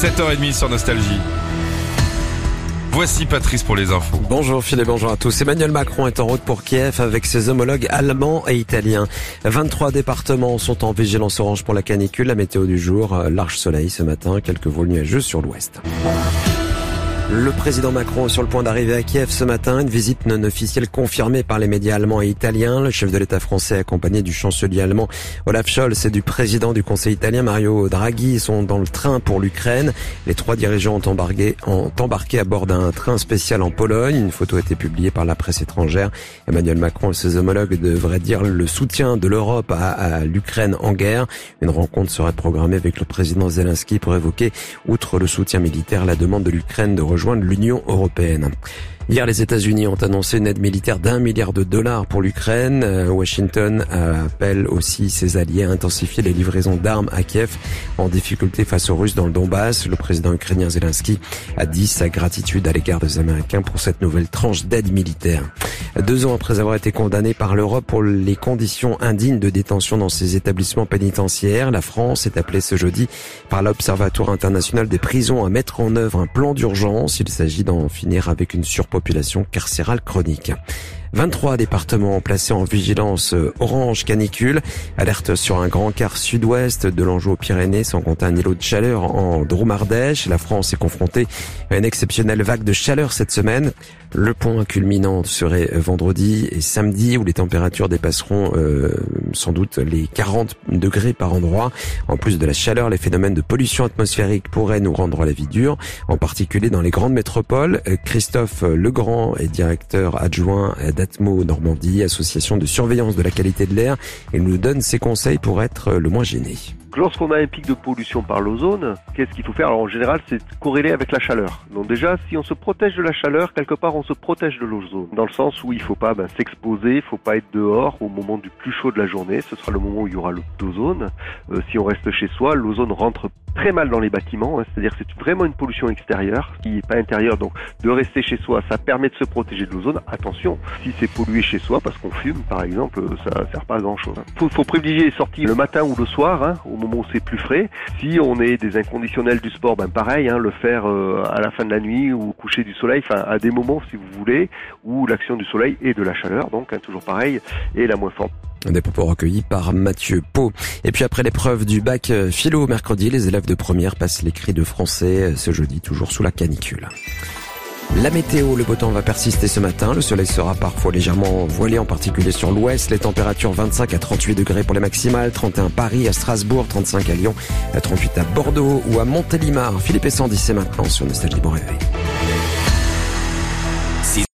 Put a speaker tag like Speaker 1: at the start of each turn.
Speaker 1: 7h30 sur Nostalgie. Voici Patrice pour les infos.
Speaker 2: Bonjour Philippe, bonjour à tous. Emmanuel Macron est en route pour Kiev avec ses homologues allemands et italiens. 23 départements sont en vigilance orange pour la canicule. La météo du jour, large soleil ce matin, quelques vols nuageux sur l'ouest. Le président Macron est sur le point d'arriver à Kiev ce matin, une visite non officielle confirmée par les médias allemands et italiens. Le chef de l'État français accompagné du chancelier allemand Olaf Scholz et du président du Conseil italien Mario Draghi sont dans le train pour l'Ukraine. Les trois dirigeants ont embarqué, ont à bord d'un train spécial en Pologne. Une photo a été publiée par la presse étrangère. Emmanuel Macron et ses homologues devraient dire le soutien de l'Europe à, à l'Ukraine en guerre. Une rencontre serait programmée avec le président Zelensky pour évoquer, outre le soutien militaire, la demande de l'Ukraine de rejoindre rejoindre l'Union européenne. Hier, les États-Unis ont annoncé une aide militaire d'un milliard de dollars pour l'Ukraine. Euh, Washington appelle aussi ses alliés à intensifier les livraisons d'armes à Kiev en difficulté face aux Russes dans le Donbass. Le président ukrainien Zelensky a dit sa gratitude à l'égard des Américains pour cette nouvelle tranche d'aide militaire. Deux ans après avoir été condamné par l'Europe pour les conditions indignes de détention dans ses établissements pénitentiaires, la France est appelée ce jeudi par l'Observatoire international des prisons à mettre en œuvre un plan d'urgence. Il s'agit d'en finir avec une surpopulation carcérale chronique. 23 départements placés en vigilance euh, orange canicule. Alerte sur un grand quart sud-ouest de l'Anjou aux Pyrénées, sans compter un îlot de chaleur en Drôme-Ardèche. La France est confrontée à une exceptionnelle vague de chaleur cette semaine. Le point culminant serait vendredi et samedi où les températures dépasseront euh, sans doute les 40 degrés par endroit. En plus de la chaleur, les phénomènes de pollution atmosphérique pourraient nous rendre la vie dure, en particulier dans les grandes métropoles. Euh, Christophe Legrand est directeur adjoint d'Atmo Normandie, association de surveillance de la qualité de l'air, et nous donne ses conseils pour être le moins gêné.
Speaker 3: Lorsqu'on a un pic de pollution par l'ozone, qu'est-ce qu'il faut faire? Alors en général, c'est corrélé avec la chaleur. Donc déjà, si on se protège de la chaleur, quelque part, on se protège de l'ozone. Dans le sens où il faut pas ben, s'exposer, il faut pas être dehors au moment du plus chaud de la journée. Ce sera le moment où il y aura l'ozone. Euh, si on reste chez soi, l'ozone rentre très mal dans les bâtiments. Hein. C'est-à-dire c'est vraiment une pollution extérieure qui n'est pas intérieure. Donc de rester chez soi, ça permet de se protéger de l'ozone. Attention, si c'est pollué chez soi parce qu'on fume, par exemple, ça sert pas à grand-chose. Il faut, faut, privilégier les sorties le matin ou le soir, hein, au moment où c'est plus frais. Si on est des inconditionnels du sport, ben pareil, hein, le faire euh, à la fin de la nuit ou au coucher du soleil, enfin à des moments si vous voulez, où l'action du soleil et de la chaleur, donc hein, toujours pareil, est la moins forte.
Speaker 2: Des propos recueillis par Mathieu Pau. Et puis après l'épreuve du bac euh, philo mercredi, les élèves de première passent l'écrit de français euh, ce jeudi, toujours sous la canicule. La météo, le beau temps va persister ce matin. Le soleil sera parfois légèrement voilé, en particulier sur l'ouest. Les températures 25 à 38 degrés pour les maximales, 31 à Paris, à Strasbourg, 35 à Lyon, 38 à Bordeaux ou à Montélimar. Philippe et Sandy, c'est maintenant sur Nostalgie Bon Réveil.